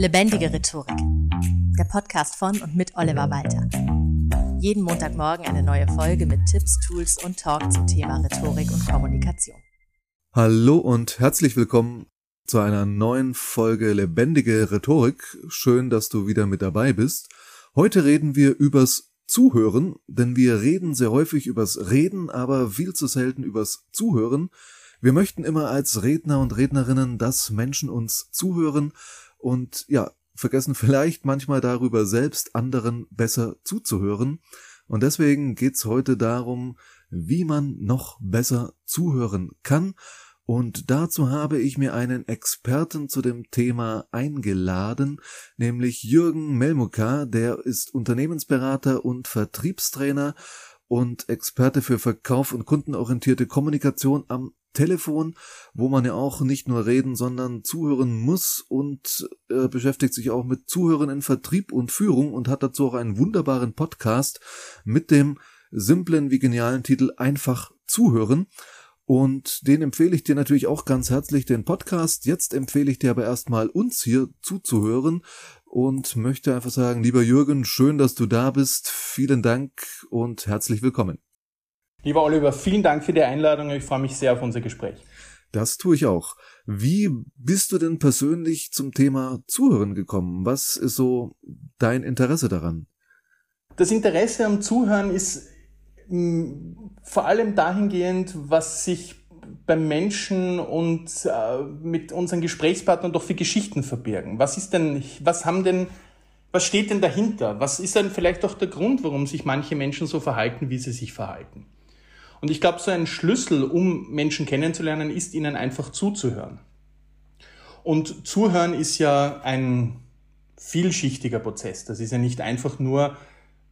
Lebendige Rhetorik. Der Podcast von und mit Oliver Walter. Jeden Montagmorgen eine neue Folge mit Tipps, Tools und Talk zum Thema Rhetorik und Kommunikation. Hallo und herzlich willkommen zu einer neuen Folge Lebendige Rhetorik. Schön, dass du wieder mit dabei bist. Heute reden wir übers Zuhören, denn wir reden sehr häufig übers Reden, aber viel zu selten übers Zuhören. Wir möchten immer als Redner und Rednerinnen, dass Menschen uns zuhören und ja, vergessen vielleicht manchmal darüber selbst anderen besser zuzuhören. Und deswegen geht's heute darum, wie man noch besser zuhören kann. Und dazu habe ich mir einen Experten zu dem Thema eingeladen, nämlich Jürgen Melmuka, der ist Unternehmensberater und Vertriebstrainer und Experte für Verkauf und kundenorientierte Kommunikation am Telefon, wo man ja auch nicht nur reden, sondern zuhören muss und äh, beschäftigt sich auch mit Zuhören in Vertrieb und Führung und hat dazu auch einen wunderbaren Podcast mit dem simplen wie genialen Titel Einfach zuhören. Und den empfehle ich dir natürlich auch ganz herzlich, den Podcast. Jetzt empfehle ich dir aber erstmal uns hier zuzuhören und möchte einfach sagen, lieber Jürgen, schön, dass du da bist. Vielen Dank und herzlich willkommen. Lieber Oliver, vielen Dank für die Einladung. Ich freue mich sehr auf unser Gespräch. Das tue ich auch. Wie bist du denn persönlich zum Thema Zuhören gekommen? Was ist so dein Interesse daran? Das Interesse am Zuhören ist mm, vor allem dahingehend, was sich beim Menschen und äh, mit unseren Gesprächspartnern doch für Geschichten verbirgen. Was ist denn, was haben denn, was steht denn dahinter? Was ist denn vielleicht auch der Grund, warum sich manche Menschen so verhalten, wie sie sich verhalten? Und ich glaube, so ein Schlüssel, um Menschen kennenzulernen, ist ihnen einfach zuzuhören. Und zuhören ist ja ein vielschichtiger Prozess. Das ist ja nicht einfach nur,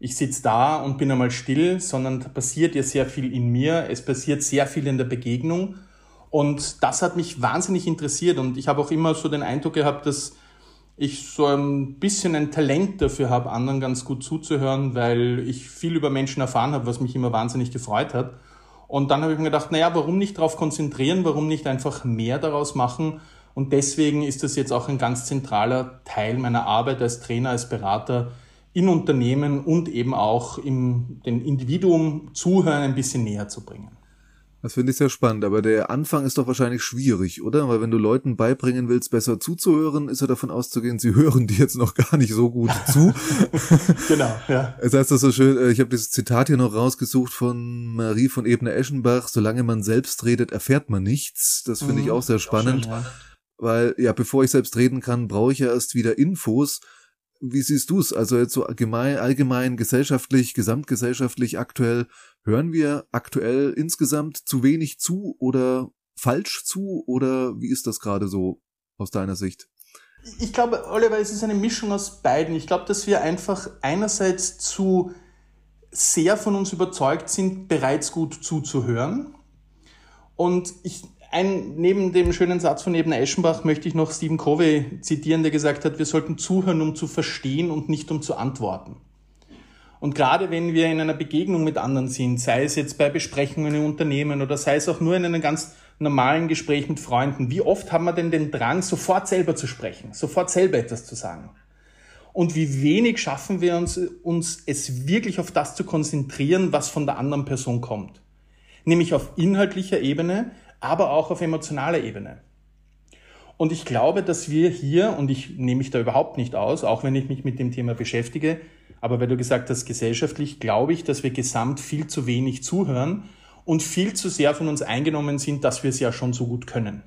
ich sitze da und bin einmal still, sondern da passiert ja sehr viel in mir. Es passiert sehr viel in der Begegnung. Und das hat mich wahnsinnig interessiert. Und ich habe auch immer so den Eindruck gehabt, dass ich so ein bisschen ein Talent dafür habe, anderen ganz gut zuzuhören, weil ich viel über Menschen erfahren habe, was mich immer wahnsinnig gefreut hat. Und dann habe ich mir gedacht, naja, warum nicht darauf konzentrieren, warum nicht einfach mehr daraus machen? Und deswegen ist das jetzt auch ein ganz zentraler Teil meiner Arbeit als Trainer, als Berater in Unternehmen und eben auch im den Individuum zuhören ein bisschen näher zu bringen. Das finde ich sehr spannend, aber der Anfang ist doch wahrscheinlich schwierig, oder? Weil wenn du Leuten beibringen willst, besser zuzuhören, ist ja davon auszugehen, sie hören dir jetzt noch gar nicht so gut zu. genau, ja. Es heißt das so schön, äh, ich habe dieses Zitat hier noch rausgesucht von Marie von Ebner-Eschenbach, solange man selbst redet, erfährt man nichts. Das finde mhm, ich auch sehr spannend. Auch schön, ja. Weil, ja, bevor ich selbst reden kann, brauche ich ja erst wieder Infos. Wie siehst du es? Also jetzt so allgemein, allgemein, gesellschaftlich, gesamtgesellschaftlich, aktuell, hören wir aktuell insgesamt zu wenig zu oder falsch zu oder wie ist das gerade so aus deiner Sicht? Ich glaube, Oliver, es ist eine Mischung aus beiden. Ich glaube, dass wir einfach einerseits zu sehr von uns überzeugt sind, bereits gut zuzuhören. Und ich ein, neben dem schönen Satz von Ebner Eschenbach möchte ich noch Stephen Covey zitieren, der gesagt hat, wir sollten zuhören, um zu verstehen und nicht um zu antworten. Und gerade wenn wir in einer Begegnung mit anderen sind, sei es jetzt bei Besprechungen in Unternehmen oder sei es auch nur in einem ganz normalen Gespräch mit Freunden, wie oft haben wir denn den Drang, sofort selber zu sprechen, sofort selber etwas zu sagen? Und wie wenig schaffen wir uns, uns es wirklich auf das zu konzentrieren, was von der anderen Person kommt? Nämlich auf inhaltlicher Ebene, aber auch auf emotionaler Ebene. Und ich glaube, dass wir hier, und ich nehme mich da überhaupt nicht aus, auch wenn ich mich mit dem Thema beschäftige, aber weil du gesagt hast, gesellschaftlich, glaube ich, dass wir gesamt viel zu wenig zuhören und viel zu sehr von uns eingenommen sind, dass wir es ja schon so gut können.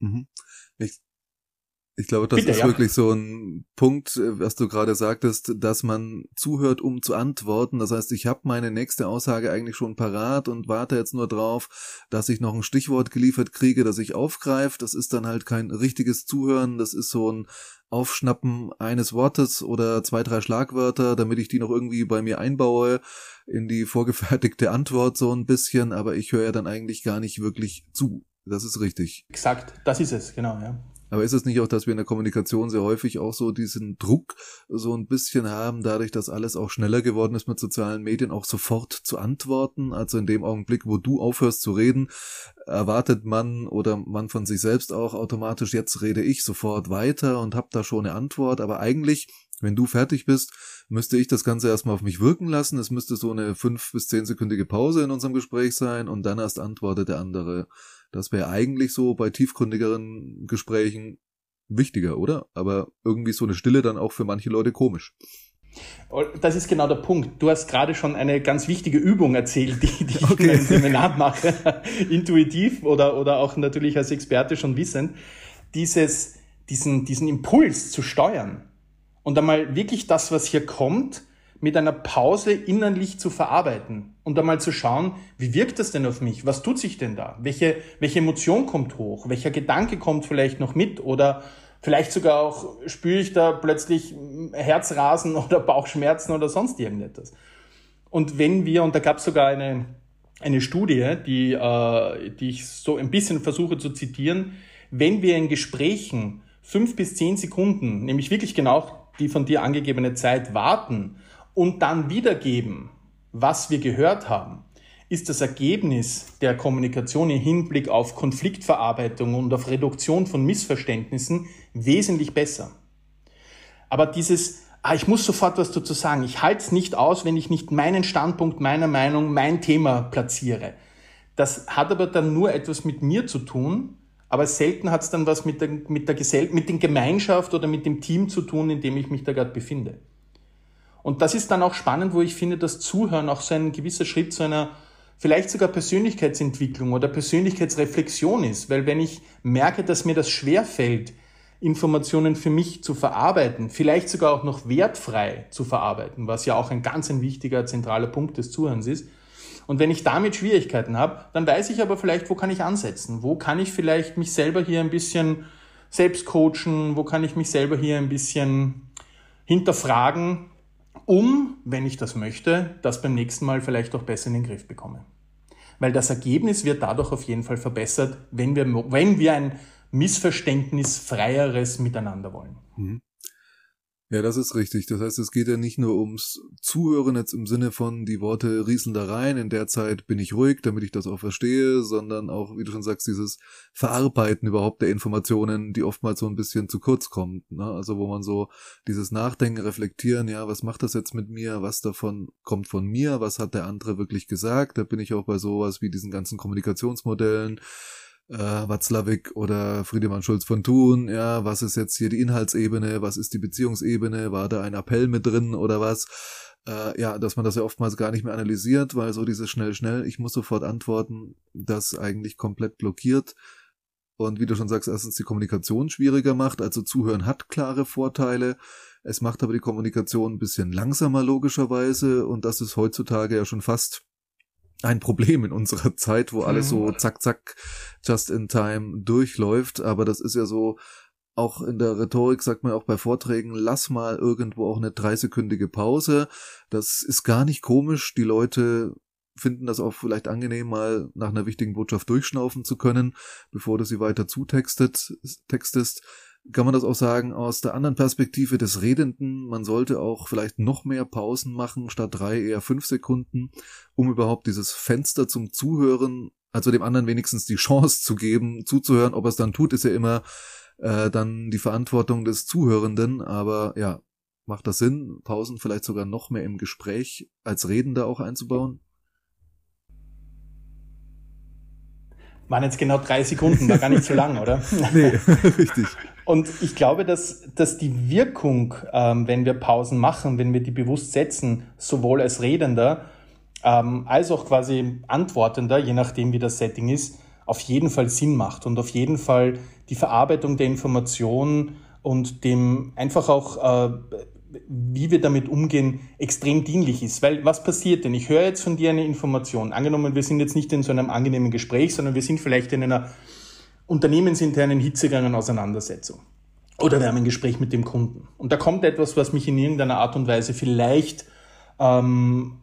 Mhm. Ich ich glaube, das Bitte, ist ja. wirklich so ein Punkt, äh, was du gerade sagtest, dass man zuhört, um zu antworten. Das heißt, ich habe meine nächste Aussage eigentlich schon parat und warte jetzt nur drauf, dass ich noch ein Stichwort geliefert kriege, das ich aufgreife. Das ist dann halt kein richtiges Zuhören, das ist so ein Aufschnappen eines Wortes oder zwei, drei Schlagwörter, damit ich die noch irgendwie bei mir einbaue in die vorgefertigte Antwort so ein bisschen, aber ich höre ja dann eigentlich gar nicht wirklich zu. Das ist richtig. Exakt, das ist es, genau, ja. Aber ist es nicht auch, dass wir in der Kommunikation sehr häufig auch so diesen Druck so ein bisschen haben, dadurch, dass alles auch schneller geworden ist mit sozialen Medien, auch sofort zu antworten? Also in dem Augenblick, wo du aufhörst zu reden, erwartet man oder man von sich selbst auch automatisch, jetzt rede ich sofort weiter und hab da schon eine Antwort. Aber eigentlich, wenn du fertig bist, müsste ich das Ganze erstmal auf mich wirken lassen. Es müsste so eine fünf bis zehnsekündige Pause in unserem Gespräch sein und dann erst antwortet der andere. Das wäre eigentlich so bei tiefgründigeren Gesprächen wichtiger, oder? Aber irgendwie so eine Stille dann auch für manche Leute komisch. Oh, das ist genau der Punkt. Du hast gerade schon eine ganz wichtige Übung erzählt, die, die ich okay. in meinem Seminar mache, intuitiv oder, oder auch natürlich als Experte schon wissend, dieses, diesen, diesen Impuls zu steuern und einmal wirklich das, was hier kommt, mit einer Pause innerlich zu verarbeiten und einmal zu schauen, wie wirkt das denn auf mich? Was tut sich denn da? Welche, welche Emotion kommt hoch? Welcher Gedanke kommt vielleicht noch mit? Oder vielleicht sogar auch spüre ich da plötzlich Herzrasen oder Bauchschmerzen oder sonst irgendetwas. Und wenn wir, und da gab es sogar eine, eine Studie, die, äh, die ich so ein bisschen versuche zu zitieren, wenn wir in Gesprächen fünf bis zehn Sekunden, nämlich wirklich genau die von dir angegebene Zeit warten, und dann wiedergeben, was wir gehört haben, ist das Ergebnis der Kommunikation im Hinblick auf Konfliktverarbeitung und auf Reduktion von Missverständnissen wesentlich besser. Aber dieses, ah, ich muss sofort was dazu sagen, ich halte es nicht aus, wenn ich nicht meinen Standpunkt, meiner Meinung, mein Thema platziere. Das hat aber dann nur etwas mit mir zu tun, aber selten hat es dann was mit der, mit der Gesell mit der Gemeinschaft oder mit dem Team zu tun, in dem ich mich da gerade befinde. Und das ist dann auch spannend, wo ich finde, dass Zuhören auch so ein gewisser Schritt zu einer vielleicht sogar Persönlichkeitsentwicklung oder Persönlichkeitsreflexion ist. Weil wenn ich merke, dass mir das schwer fällt, Informationen für mich zu verarbeiten, vielleicht sogar auch noch wertfrei zu verarbeiten, was ja auch ein ganz ein wichtiger, zentraler Punkt des Zuhörens ist. Und wenn ich damit Schwierigkeiten habe, dann weiß ich aber vielleicht, wo kann ich ansetzen? Wo kann ich vielleicht mich selber hier ein bisschen selbst coachen? Wo kann ich mich selber hier ein bisschen hinterfragen? Um, wenn ich das möchte, das beim nächsten Mal vielleicht auch besser in den Griff bekomme. Weil das Ergebnis wird dadurch auf jeden Fall verbessert, wenn wir, wenn wir ein missverständnisfreieres Miteinander wollen. Mhm. Ja, das ist richtig. Das heißt, es geht ja nicht nur ums Zuhören jetzt im Sinne von die Worte rieseln da rein, in der Zeit bin ich ruhig, damit ich das auch verstehe, sondern auch, wie du schon sagst, dieses Verarbeiten überhaupt der Informationen, die oftmals so ein bisschen zu kurz kommen. Ne? Also wo man so dieses Nachdenken, Reflektieren, ja, was macht das jetzt mit mir, was davon kommt von mir, was hat der andere wirklich gesagt, da bin ich auch bei sowas wie diesen ganzen Kommunikationsmodellen, äh, Watzlawick oder Friedemann Schulz von Thun, ja, was ist jetzt hier die Inhaltsebene, was ist die Beziehungsebene, war da ein Appell mit drin oder was? Äh, ja, dass man das ja oftmals gar nicht mehr analysiert, weil so dieses schnell, schnell, ich muss sofort antworten, das eigentlich komplett blockiert. Und wie du schon sagst, erstens die Kommunikation schwieriger macht, also Zuhören hat klare Vorteile. Es macht aber die Kommunikation ein bisschen langsamer logischerweise und das ist heutzutage ja schon fast ein Problem in unserer Zeit, wo alles so mhm. zack, zack, just in time durchläuft. Aber das ist ja so, auch in der Rhetorik sagt man auch bei Vorträgen, lass mal irgendwo auch eine dreisekündige Pause. Das ist gar nicht komisch. Die Leute finden das auch vielleicht angenehm, mal nach einer wichtigen Botschaft durchschnaufen zu können, bevor du sie weiter zutextet, textest kann man das auch sagen aus der anderen Perspektive des Redenden. Man sollte auch vielleicht noch mehr Pausen machen, statt drei eher fünf Sekunden, um überhaupt dieses Fenster zum Zuhören, also dem anderen wenigstens die Chance zu geben, zuzuhören. Ob er es dann tut, ist ja immer äh, dann die Verantwortung des Zuhörenden. Aber ja, macht das Sinn, Pausen vielleicht sogar noch mehr im Gespräch als Redender auch einzubauen? Waren jetzt genau drei Sekunden, war gar nicht so lang, oder? nee, richtig. Und ich glaube, dass, dass die Wirkung, ähm, wenn wir Pausen machen, wenn wir die bewusst setzen, sowohl als Redender ähm, als auch quasi Antwortender, je nachdem wie das Setting ist, auf jeden Fall Sinn macht und auf jeden Fall die Verarbeitung der Information und dem einfach auch, äh, wie wir damit umgehen, extrem dienlich ist. Weil was passiert denn? Ich höre jetzt von dir eine Information. Angenommen, wir sind jetzt nicht in so einem angenehmen Gespräch, sondern wir sind vielleicht in einer unternehmensinternen hitzegangen Auseinandersetzung. Oder wir haben ein Gespräch mit dem Kunden. Und da kommt etwas, was mich in irgendeiner Art und Weise vielleicht ähm,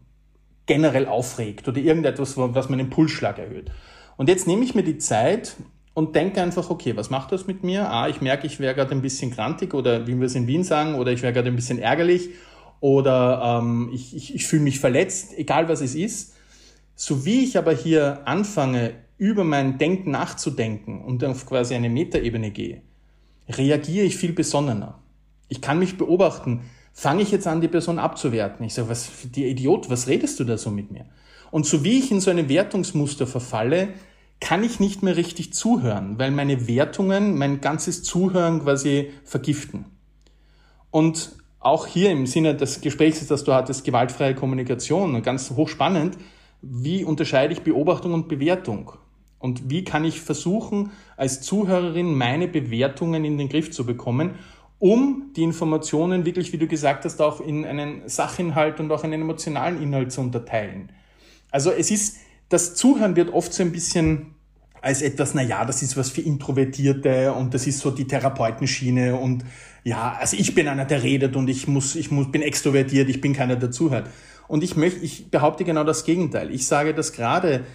generell aufregt oder irgendetwas, was meinen Pulsschlag erhöht. Und jetzt nehme ich mir die Zeit und denke einfach, okay, was macht das mit mir? Ah, ich merke, ich wäre gerade ein bisschen grantig oder wie wir es in Wien sagen, oder ich wäre gerade ein bisschen ärgerlich oder ähm, ich, ich, ich fühle mich verletzt, egal was es ist. So wie ich aber hier anfange, über mein Denken nachzudenken und auf quasi eine Metaebene gehe, reagiere ich viel besonnener. Ich kann mich beobachten, fange ich jetzt an, die Person abzuwerten. Ich sage, was, die Idiot, was redest du da so mit mir? Und so wie ich in so eine Wertungsmuster verfalle, kann ich nicht mehr richtig zuhören, weil meine Wertungen mein ganzes Zuhören quasi vergiften. Und auch hier im Sinne des Gesprächs, das du hattest, gewaltfreie Kommunikation, ganz hochspannend, wie unterscheide ich Beobachtung und Bewertung? Und wie kann ich versuchen, als Zuhörerin meine Bewertungen in den Griff zu bekommen, um die Informationen wirklich, wie du gesagt hast, auch in einen Sachinhalt und auch einen emotionalen Inhalt zu unterteilen. Also es ist, das Zuhören wird oft so ein bisschen als etwas, na ja, das ist was für Introvertierte und das ist so die Therapeutenschiene und ja, also ich bin einer, der redet und ich muss, ich muss, bin extrovertiert, ich bin keiner, der zuhört. Und ich möchte, ich behaupte genau das Gegenteil. Ich sage, dass gerade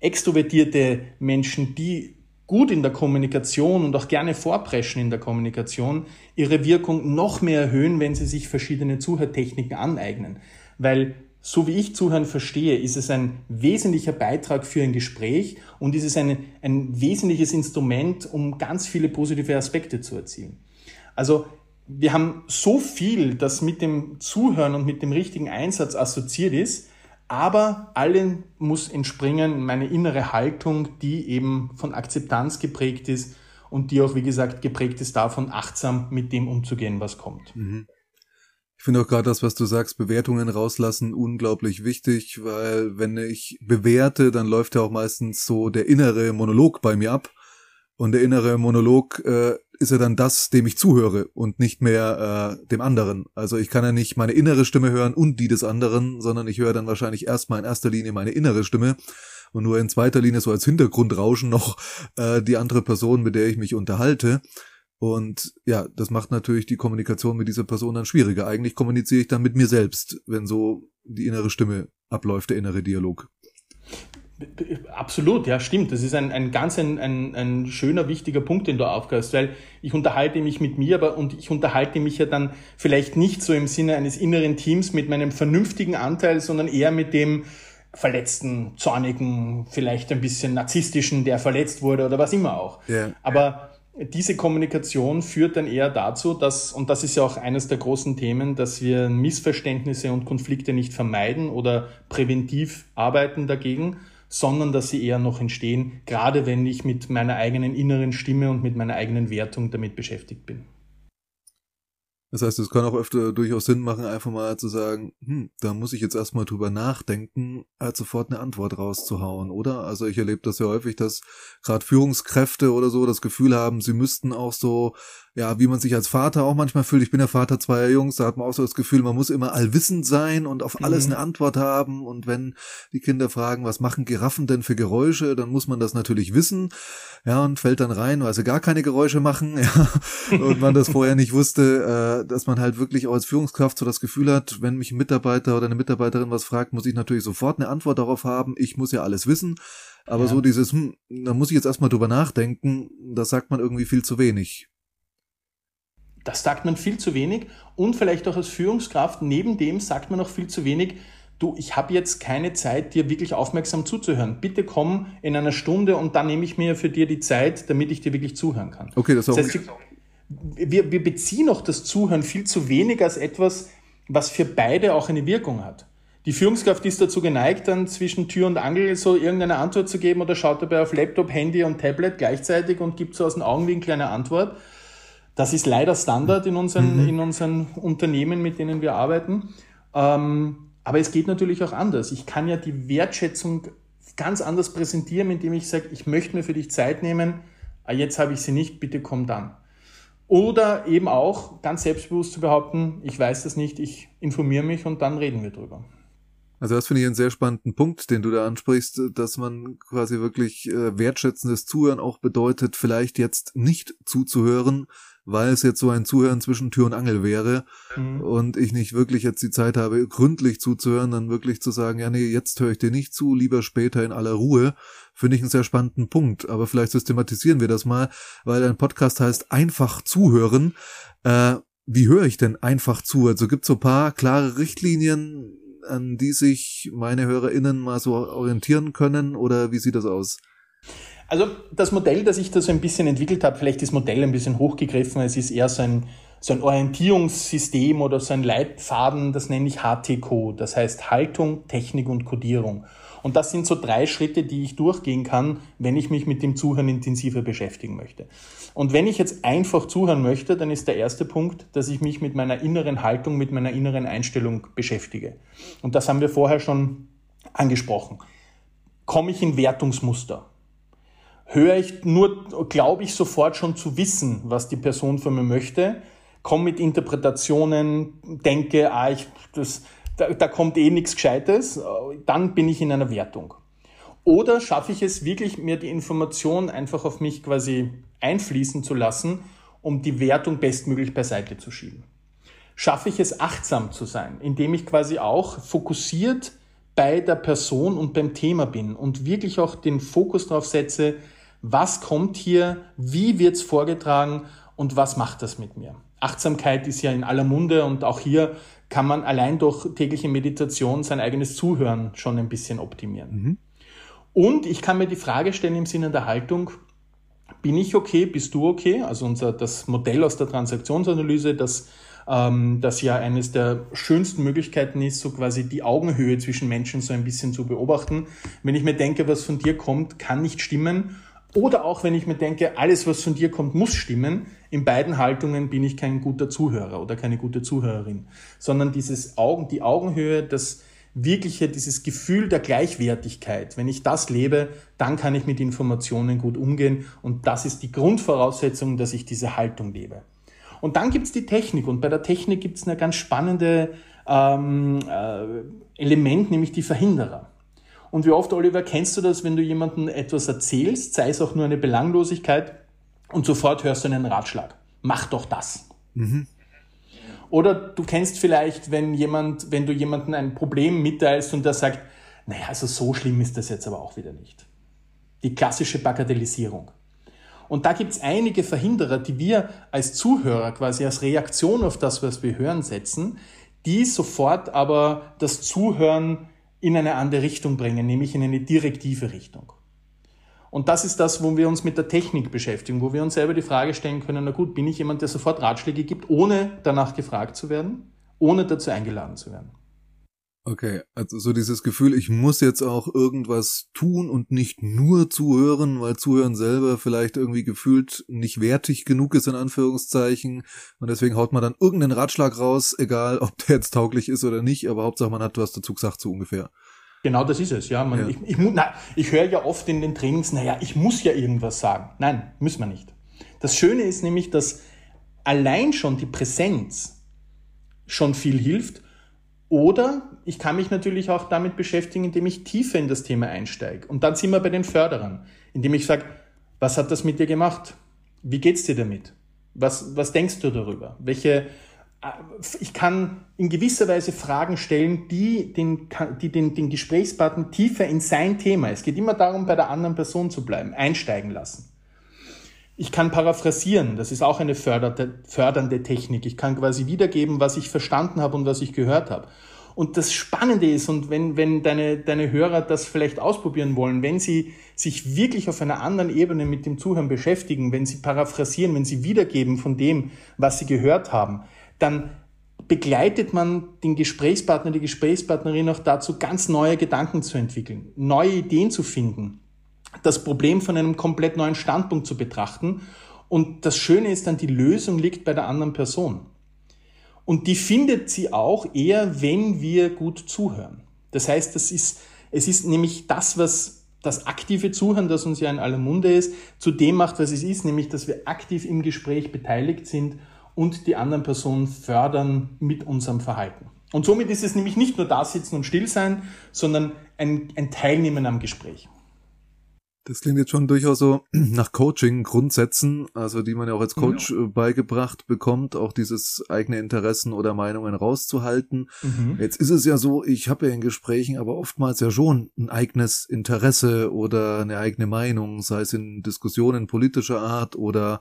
extrovertierte Menschen, die gut in der Kommunikation und auch gerne vorpreschen in der Kommunikation, ihre Wirkung noch mehr erhöhen, wenn sie sich verschiedene Zuhörtechniken aneignen. Weil so wie ich Zuhören verstehe, ist es ein wesentlicher Beitrag für ein Gespräch und ist es ein, ein wesentliches Instrument, um ganz viele positive Aspekte zu erzielen. Also wir haben so viel, das mit dem Zuhören und mit dem richtigen Einsatz assoziiert ist, aber allen muss entspringen meine innere Haltung, die eben von Akzeptanz geprägt ist und die auch, wie gesagt, geprägt ist davon, achtsam mit dem umzugehen, was kommt. Mhm. Ich finde auch gerade das, was du sagst, Bewertungen rauslassen, unglaublich wichtig, weil wenn ich bewerte, dann läuft ja auch meistens so der innere Monolog bei mir ab. Und der innere Monolog äh, ist ja dann das, dem ich zuhöre und nicht mehr äh, dem anderen. Also ich kann ja nicht meine innere Stimme hören und die des anderen, sondern ich höre dann wahrscheinlich erstmal in erster Linie meine innere Stimme und nur in zweiter Linie so als Hintergrundrauschen noch äh, die andere Person, mit der ich mich unterhalte. Und ja, das macht natürlich die Kommunikation mit dieser Person dann schwieriger. Eigentlich kommuniziere ich dann mit mir selbst, wenn so die innere Stimme abläuft, der innere Dialog. Absolut, ja, stimmt. Das ist ein, ein ganz ein, ein, ein schöner, wichtiger Punkt, den du aufgehst, weil ich unterhalte mich mit mir, aber und ich unterhalte mich ja dann vielleicht nicht so im Sinne eines inneren Teams mit meinem vernünftigen Anteil, sondern eher mit dem verletzten, zornigen, vielleicht ein bisschen narzisstischen, der verletzt wurde oder was immer auch. Yeah. Aber diese Kommunikation führt dann eher dazu, dass, und das ist ja auch eines der großen Themen, dass wir Missverständnisse und Konflikte nicht vermeiden oder präventiv arbeiten dagegen, sondern dass sie eher noch entstehen, gerade wenn ich mit meiner eigenen inneren Stimme und mit meiner eigenen Wertung damit beschäftigt bin. Das heißt, es kann auch öfter durchaus Sinn machen, einfach mal zu sagen, hm, da muss ich jetzt erstmal drüber nachdenken, als sofort eine Antwort rauszuhauen, oder? Also ich erlebe das ja häufig, dass gerade Führungskräfte oder so das Gefühl haben, sie müssten auch so ja, wie man sich als Vater auch manchmal fühlt. Ich bin der Vater zweier Jungs, da hat man auch so das Gefühl, man muss immer allwissend sein und auf alles mhm. eine Antwort haben. Und wenn die Kinder fragen, was machen Giraffen denn für Geräusche, dann muss man das natürlich wissen. Ja, und fällt dann rein, weil sie gar keine Geräusche machen. Ja, und man das vorher nicht wusste, äh, dass man halt wirklich auch als Führungskraft so das Gefühl hat, wenn mich ein Mitarbeiter oder eine Mitarbeiterin was fragt, muss ich natürlich sofort eine Antwort darauf haben. Ich muss ja alles wissen. Aber ja. so dieses, hm, da muss ich jetzt erstmal drüber nachdenken, das sagt man irgendwie viel zu wenig. Das sagt man viel zu wenig und vielleicht auch als Führungskraft neben dem sagt man auch viel zu wenig, du, ich habe jetzt keine Zeit, dir wirklich aufmerksam zuzuhören. Bitte komm in einer Stunde und dann nehme ich mir für dir die Zeit, damit ich dir wirklich zuhören kann. Okay, das, das heißt, wir, wir beziehen auch das Zuhören viel zu wenig als etwas, was für beide auch eine Wirkung hat. Die Führungskraft ist dazu geneigt, dann zwischen Tür und Angel so irgendeine Antwort zu geben oder schaut dabei auf Laptop, Handy und Tablet gleichzeitig und gibt so aus dem Augenwinkel eine Antwort. Das ist leider Standard in unseren, mhm. in unseren Unternehmen, mit denen wir arbeiten. Ähm, aber es geht natürlich auch anders. Ich kann ja die Wertschätzung ganz anders präsentieren, indem ich sage, ich möchte mir für dich Zeit nehmen, ah, jetzt habe ich sie nicht, bitte komm dann. Oder eben auch ganz selbstbewusst zu behaupten, ich weiß das nicht, ich informiere mich und dann reden wir drüber. Also das finde ich einen sehr spannenden Punkt, den du da ansprichst, dass man quasi wirklich äh, wertschätzendes Zuhören auch bedeutet, vielleicht jetzt nicht zuzuhören, weil es jetzt so ein Zuhören zwischen Tür und Angel wäre mhm. und ich nicht wirklich jetzt die Zeit habe, gründlich zuzuhören, dann wirklich zu sagen, ja nee, jetzt höre ich dir nicht zu, lieber später in aller Ruhe, finde ich einen sehr spannenden Punkt. Aber vielleicht systematisieren wir das mal, weil ein Podcast heißt einfach zuhören. Äh, wie höre ich denn einfach zu? Also gibt es so paar klare Richtlinien, an die sich meine HörerInnen mal so orientieren können oder wie sieht das aus? Also das Modell, das ich da so ein bisschen entwickelt habe, vielleicht ist Modell ein bisschen hochgegriffen, es ist eher so ein, so ein Orientierungssystem oder so ein Leitfaden, das nenne ich HTCO, das heißt Haltung, Technik und Codierung. Und das sind so drei Schritte, die ich durchgehen kann, wenn ich mich mit dem Zuhören intensiver beschäftigen möchte. Und wenn ich jetzt einfach zuhören möchte, dann ist der erste Punkt, dass ich mich mit meiner inneren Haltung, mit meiner inneren Einstellung beschäftige. Und das haben wir vorher schon angesprochen. Komme ich in Wertungsmuster? Höre ich nur, glaube ich sofort schon zu wissen, was die Person von mir möchte? Komme mit Interpretationen, denke, ah, ich, das, da, da kommt eh nichts Gescheites, dann bin ich in einer Wertung. Oder schaffe ich es wirklich, mir die Information einfach auf mich quasi einfließen zu lassen, um die Wertung bestmöglich beiseite zu schieben? Schaffe ich es, achtsam zu sein, indem ich quasi auch fokussiert bei der Person und beim Thema bin und wirklich auch den Fokus darauf setze, was kommt hier, wie wird es vorgetragen und was macht das mit mir? Achtsamkeit ist ja in aller Munde und auch hier kann man allein durch tägliche Meditation sein eigenes Zuhören schon ein bisschen optimieren. Mhm. Und ich kann mir die Frage stellen im Sinne der Haltung, bin ich okay, bist du okay? Also unser, das Modell aus der Transaktionsanalyse, das, ähm, das ja eines der schönsten Möglichkeiten ist, so quasi die Augenhöhe zwischen Menschen so ein bisschen zu beobachten. Wenn ich mir denke, was von dir kommt, kann nicht stimmen. Oder auch wenn ich mir denke, alles, was von dir kommt, muss stimmen. In beiden Haltungen bin ich kein guter Zuhörer oder keine gute Zuhörerin, sondern dieses Augen, die Augenhöhe, das, wirkliche, dieses Gefühl der Gleichwertigkeit, wenn ich das lebe, dann kann ich mit Informationen gut umgehen und das ist die Grundvoraussetzung, dass ich diese Haltung lebe. Und dann gibt's die Technik und bei der Technik gibt's eine ganz spannende ähm, äh, Element, nämlich die Verhinderer. Und wie oft, Oliver, kennst du das, wenn du jemandem etwas erzählst, sei es auch nur eine Belanglosigkeit, und sofort hörst du einen Ratschlag. Mach doch das. Mhm. Oder du kennst vielleicht, wenn jemand, wenn du jemandem ein Problem mitteilst und der sagt, naja, also so schlimm ist das jetzt aber auch wieder nicht. Die klassische Bagatellisierung. Und da gibt es einige Verhinderer, die wir als Zuhörer quasi als Reaktion auf das, was wir hören, setzen, die sofort aber das Zuhören in eine andere Richtung bringen, nämlich in eine direktive Richtung. Und das ist das, wo wir uns mit der Technik beschäftigen, wo wir uns selber die Frage stellen können, na gut, bin ich jemand, der sofort Ratschläge gibt, ohne danach gefragt zu werden, ohne dazu eingeladen zu werden. Okay, also so dieses Gefühl, ich muss jetzt auch irgendwas tun und nicht nur zuhören, weil zuhören selber vielleicht irgendwie gefühlt nicht wertig genug ist in Anführungszeichen und deswegen haut man dann irgendeinen Ratschlag raus, egal ob der jetzt tauglich ist oder nicht, aber Hauptsache man hat was dazu gesagt, so ungefähr. Genau das ist es, ja. Man, ja. Ich, ich, na, ich höre ja oft in den Trainings, naja, ich muss ja irgendwas sagen. Nein, müssen wir nicht. Das Schöne ist nämlich, dass allein schon die Präsenz schon viel hilft. Oder ich kann mich natürlich auch damit beschäftigen, indem ich tiefer in das Thema einsteige. Und dann sind wir bei den Förderern, indem ich sage, was hat das mit dir gemacht? Wie geht's dir damit? Was, was denkst du darüber? Welche, ich kann in gewisser Weise Fragen stellen, die den, die den, den Gesprächspartner tiefer in sein Thema, es geht immer darum, bei der anderen Person zu bleiben, einsteigen lassen. Ich kann paraphrasieren, das ist auch eine förderte, fördernde Technik. Ich kann quasi wiedergeben, was ich verstanden habe und was ich gehört habe. Und das Spannende ist, und wenn, wenn deine, deine Hörer das vielleicht ausprobieren wollen, wenn sie sich wirklich auf einer anderen Ebene mit dem Zuhören beschäftigen, wenn sie paraphrasieren, wenn sie wiedergeben von dem, was sie gehört haben, dann begleitet man den Gesprächspartner, die Gesprächspartnerin auch dazu, ganz neue Gedanken zu entwickeln, neue Ideen zu finden, das Problem von einem komplett neuen Standpunkt zu betrachten. Und das Schöne ist dann, die Lösung liegt bei der anderen Person. Und die findet sie auch eher, wenn wir gut zuhören. Das heißt, das ist, es ist nämlich das, was das aktive Zuhören, das uns ja in aller Munde ist, zu dem macht, was es ist, nämlich, dass wir aktiv im Gespräch beteiligt sind und die anderen Personen fördern mit unserem Verhalten. Und somit ist es nämlich nicht nur da sitzen und still sein, sondern ein, ein Teilnehmen am Gespräch. Das klingt jetzt schon durchaus so nach Coaching-Grundsätzen, also die man ja auch als Coach ja. Äh, beigebracht bekommt, auch dieses eigene Interessen oder Meinungen rauszuhalten. Mhm. Jetzt ist es ja so, ich habe ja in Gesprächen aber oftmals ja schon ein eigenes Interesse oder eine eigene Meinung, sei es in Diskussionen politischer Art oder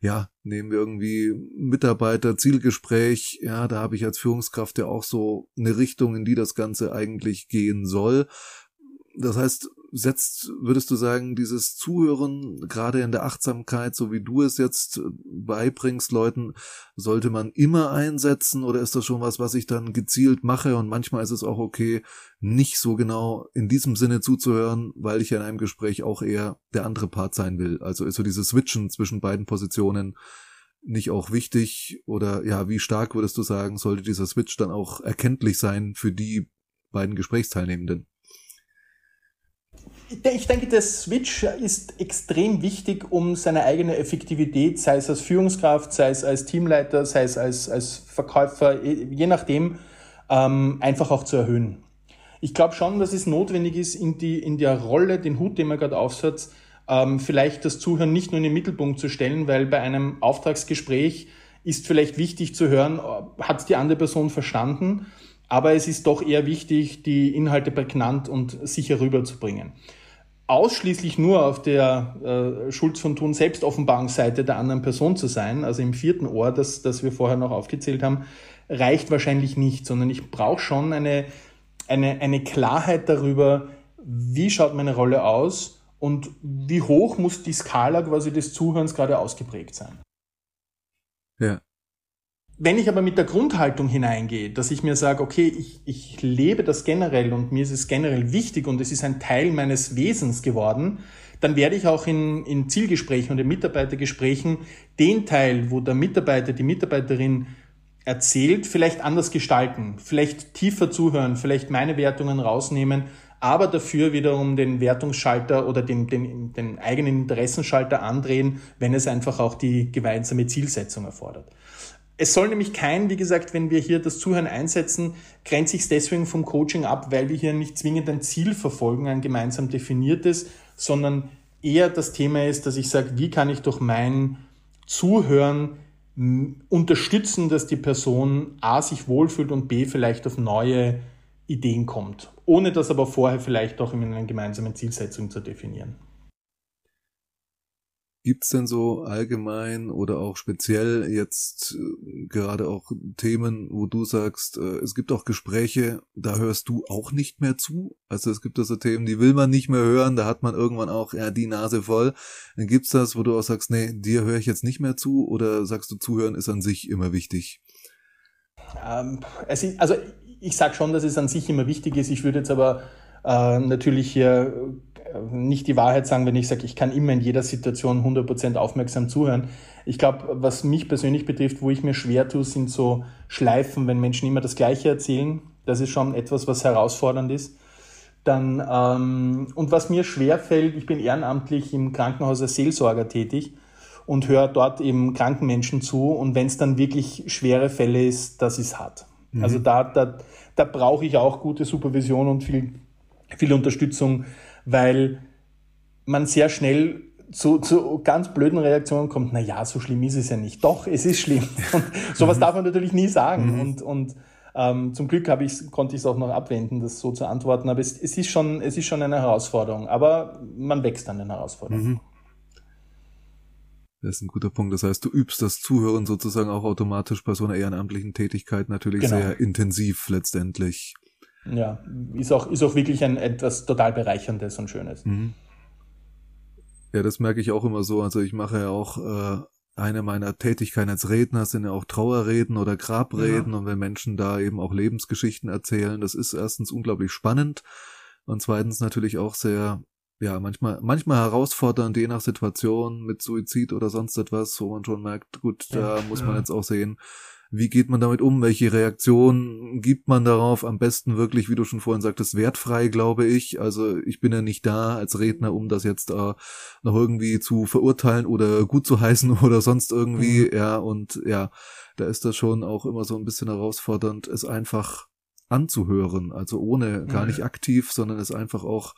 ja, nehmen wir irgendwie Mitarbeiter, Zielgespräch, ja, da habe ich als Führungskraft ja auch so eine Richtung, in die das Ganze eigentlich gehen soll. Das heißt, setzt, würdest du sagen, dieses Zuhören, gerade in der Achtsamkeit, so wie du es jetzt beibringst Leuten, sollte man immer einsetzen oder ist das schon was, was ich dann gezielt mache und manchmal ist es auch okay, nicht so genau in diesem Sinne zuzuhören, weil ich ja in einem Gespräch auch eher der andere Part sein will. Also ist so dieses Switchen zwischen beiden Positionen nicht auch wichtig oder ja, wie stark würdest du sagen, sollte dieser Switch dann auch erkenntlich sein für die beiden Gesprächsteilnehmenden? Ich denke, der Switch ist extrem wichtig, um seine eigene Effektivität, sei es als Führungskraft, sei es als Teamleiter, sei es als, als Verkäufer, je nachdem, ähm, einfach auch zu erhöhen. Ich glaube schon, dass es notwendig ist, in, die, in der Rolle, den Hut, den man gerade aufsetzt, ähm, vielleicht das Zuhören nicht nur in den Mittelpunkt zu stellen, weil bei einem Auftragsgespräch ist vielleicht wichtig zu hören, hat die andere Person verstanden, aber es ist doch eher wichtig, die Inhalte prägnant und sicher rüberzubringen ausschließlich nur auf der äh, Schulz von Thun Selbstoffenbarungsseite der anderen Person zu sein, also im vierten Ohr, das, das wir vorher noch aufgezählt haben, reicht wahrscheinlich nicht, sondern ich brauche schon eine, eine, eine Klarheit darüber, wie schaut meine Rolle aus und wie hoch muss die Skala quasi des Zuhörens gerade ausgeprägt sein. Ja. Wenn ich aber mit der Grundhaltung hineingehe, dass ich mir sage, okay, ich, ich lebe das generell und mir ist es generell wichtig und es ist ein Teil meines Wesens geworden, dann werde ich auch in, in Zielgesprächen und in Mitarbeitergesprächen den Teil, wo der Mitarbeiter, die Mitarbeiterin erzählt, vielleicht anders gestalten, vielleicht tiefer zuhören, vielleicht meine Wertungen rausnehmen, aber dafür wiederum den Wertungsschalter oder den, den, den eigenen Interessenschalter andrehen, wenn es einfach auch die gemeinsame Zielsetzung erfordert. Es soll nämlich kein, wie gesagt, wenn wir hier das Zuhören einsetzen, grenzt sich deswegen vom Coaching ab, weil wir hier nicht zwingend ein Ziel verfolgen, ein gemeinsam definiertes, sondern eher das Thema ist, dass ich sage, wie kann ich durch mein Zuhören unterstützen, dass die Person A sich wohlfühlt und B vielleicht auf neue Ideen kommt, ohne das aber vorher vielleicht auch in einer gemeinsamen Zielsetzung zu definieren. Gibt's denn so allgemein oder auch speziell jetzt äh, gerade auch Themen, wo du sagst, äh, es gibt auch Gespräche, da hörst du auch nicht mehr zu? Also es gibt also Themen, die will man nicht mehr hören, da hat man irgendwann auch ja die Nase voll. Dann gibt's das, wo du auch sagst, nee, dir höre ich jetzt nicht mehr zu oder sagst du, zuhören ist an sich immer wichtig? Ähm, ist, also ich sag schon, dass es an sich immer wichtig ist. Ich würde jetzt aber äh, natürlich hier nicht die Wahrheit sagen, wenn ich sage, ich kann immer in jeder Situation 100% aufmerksam zuhören. Ich glaube, was mich persönlich betrifft, wo ich mir schwer tue, sind so Schleifen, wenn Menschen immer das Gleiche erzählen. Das ist schon etwas, was herausfordernd ist. Dann, ähm, und was mir schwer fällt, ich bin ehrenamtlich im Krankenhaus als Seelsorger tätig und höre dort eben kranken Menschen zu. Und wenn es dann wirklich schwere Fälle ist, das ist hart. Mhm. Also da, da, da brauche ich auch gute Supervision und viel, viel Unterstützung weil man sehr schnell zu, zu ganz blöden Reaktionen kommt, na ja, so schlimm ist es ja nicht. Doch, es ist schlimm. Und sowas darf man natürlich nie sagen. Mhm. Und, und ähm, zum Glück ich, konnte ich es auch noch abwenden, das so zu antworten. Aber es, es, ist schon, es ist schon eine Herausforderung. Aber man wächst an den Herausforderungen. Mhm. Das ist ein guter Punkt. Das heißt, du übst das Zuhören sozusagen auch automatisch bei so einer ehrenamtlichen Tätigkeit natürlich genau. sehr intensiv letztendlich. Ja, ist auch, ist auch wirklich ein etwas total Bereicherndes und Schönes. Mhm. Ja, das merke ich auch immer so. Also ich mache ja auch äh, eine meiner Tätigkeiten als Redner sind ja auch Trauerreden oder Grabreden ja. und wenn Menschen da eben auch Lebensgeschichten erzählen, das ist erstens unglaublich spannend und zweitens natürlich auch sehr, ja, manchmal, manchmal herausfordernd, je nach Situation mit Suizid oder sonst etwas, wo man schon merkt, gut, da ja, muss man jetzt auch sehen, Wie geht man damit um? Welche Reaktion gibt man darauf? Am besten wirklich, wie du schon vorhin sagtest, wertfrei, glaube ich. Also ich bin ja nicht da als Redner, um das jetzt äh, noch irgendwie zu verurteilen oder gut zu heißen oder sonst irgendwie. Mhm. Ja, und ja, da ist das schon auch immer so ein bisschen herausfordernd, es einfach anzuhören. Also ohne gar nicht aktiv, sondern es einfach auch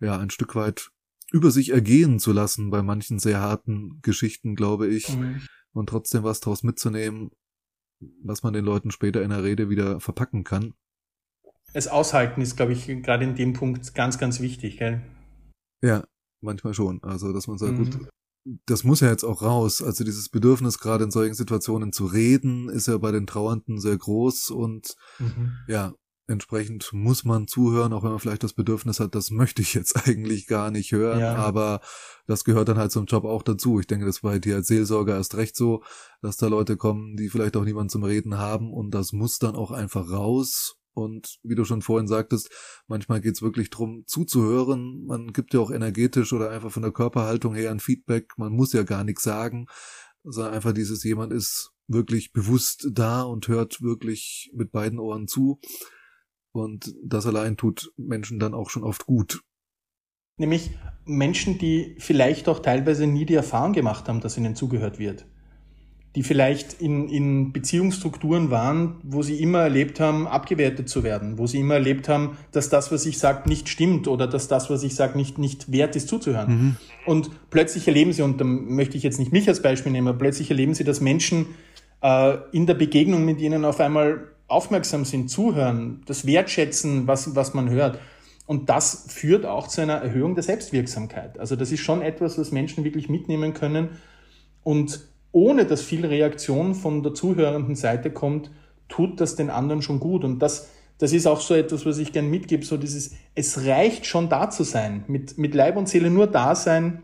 ja ein Stück weit über sich ergehen zu lassen bei manchen sehr harten Geschichten, glaube ich, und trotzdem was daraus mitzunehmen, was man den Leuten später in der Rede wieder verpacken kann. Es aushalten ist, glaube ich, gerade in dem Punkt ganz, ganz wichtig, gell? Ja, manchmal schon. Also, dass man sagt, mhm. gut, das muss ja jetzt auch raus. Also dieses Bedürfnis, gerade in solchen Situationen zu reden, ist ja bei den Trauernden sehr groß und mhm. ja, entsprechend muss man zuhören, auch wenn man vielleicht das Bedürfnis hat, das möchte ich jetzt eigentlich gar nicht hören, ja. aber das gehört dann halt zum Job auch dazu. Ich denke, das war bei dir als Seelsorger erst recht so, dass da Leute kommen, die vielleicht auch niemanden zum Reden haben und das muss dann auch einfach raus. Und wie du schon vorhin sagtest, manchmal geht's wirklich drum zuzuhören. Man gibt ja auch energetisch oder einfach von der Körperhaltung her ein Feedback. Man muss ja gar nichts sagen, sondern einfach dieses jemand ist wirklich bewusst da und hört wirklich mit beiden Ohren zu. Und das allein tut Menschen dann auch schon oft gut. Nämlich Menschen, die vielleicht auch teilweise nie die Erfahrung gemacht haben, dass ihnen zugehört wird. Die vielleicht in, in Beziehungsstrukturen waren, wo sie immer erlebt haben, abgewertet zu werden, wo sie immer erlebt haben, dass das, was ich sage, nicht stimmt oder dass das, was ich sage, nicht, nicht wert ist zuzuhören. Mhm. Und plötzlich erleben sie, und da möchte ich jetzt nicht mich als Beispiel nehmen, aber plötzlich erleben sie, dass Menschen äh, in der Begegnung mit ihnen auf einmal aufmerksam sind, zuhören, das wertschätzen, was, was man hört. Und das führt auch zu einer Erhöhung der Selbstwirksamkeit. Also das ist schon etwas, was Menschen wirklich mitnehmen können. Und ohne dass viel Reaktion von der zuhörenden Seite kommt, tut das den anderen schon gut. Und das, das ist auch so etwas, was ich gern mitgebe, so dieses, es reicht schon da zu sein. Mit, mit Leib und Seele nur da sein,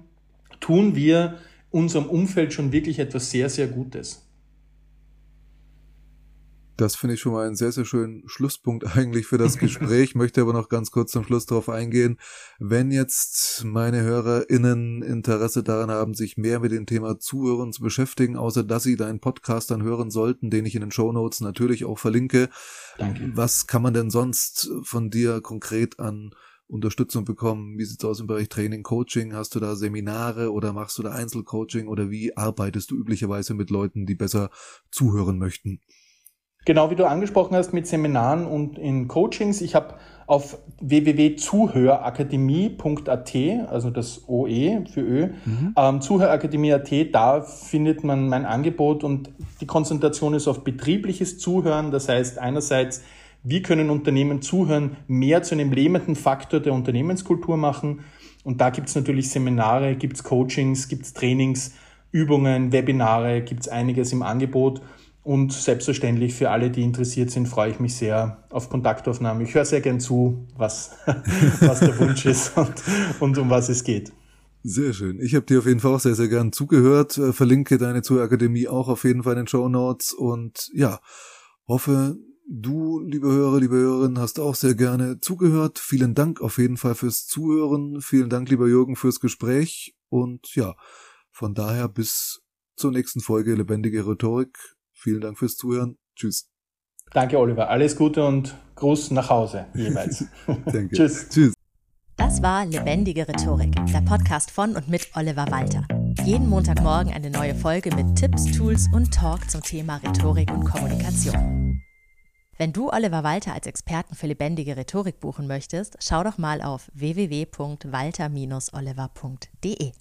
tun wir unserem Umfeld schon wirklich etwas sehr, sehr Gutes. Das finde ich schon mal einen sehr, sehr schönen Schlusspunkt eigentlich für das Gespräch. Möchte aber noch ganz kurz zum Schluss darauf eingehen. Wenn jetzt meine HörerInnen Interesse daran haben, sich mehr mit dem Thema Zuhören zu beschäftigen, außer dass sie deinen Podcast dann hören sollten, den ich in den Show Notes natürlich auch verlinke. Danke. Was kann man denn sonst von dir konkret an Unterstützung bekommen? Wie sieht's aus im Bereich Training, Coaching? Hast du da Seminare oder machst du da Einzelcoaching oder wie arbeitest du üblicherweise mit Leuten, die besser zuhören möchten? Genau wie du angesprochen hast mit Seminaren und in Coachings. Ich habe auf www.zuhörakademie.at, also das OE für Ö, mhm. ähm, Zuhörakademie.at, da findet man mein Angebot und die Konzentration ist auf betriebliches Zuhören. Das heißt einerseits, wie können Unternehmen zuhören, mehr zu einem lebenden Faktor der Unternehmenskultur machen. Und da gibt es natürlich Seminare, gibt es Coachings, gibt es Trainings, Übungen, Webinare, gibt es einiges im Angebot. Und selbstverständlich für alle, die interessiert sind, freue ich mich sehr auf Kontaktaufnahme. Ich höre sehr gern zu, was, was der Wunsch ist und, und um was es geht. Sehr schön. Ich habe dir auf jeden Fall auch sehr, sehr gern zugehört. Äh, verlinke deine Zuakademie auch auf jeden Fall in den Show Notes und ja, hoffe, du, liebe Hörer, liebe Hörerin, hast auch sehr gerne zugehört. Vielen Dank auf jeden Fall fürs Zuhören. Vielen Dank, lieber Jürgen, fürs Gespräch und ja, von daher bis zur nächsten Folge Lebendige Rhetorik. Vielen Dank fürs Zuhören. Tschüss. Danke, Oliver. Alles Gute und Gruß nach Hause jeweils. Danke. Tschüss. Tschüss. Das war Lebendige Rhetorik, der Podcast von und mit Oliver Walter. Jeden Montagmorgen eine neue Folge mit Tipps, Tools und Talk zum Thema Rhetorik und Kommunikation. Wenn du Oliver Walter als Experten für lebendige Rhetorik buchen möchtest, schau doch mal auf www.walter-oliver.de.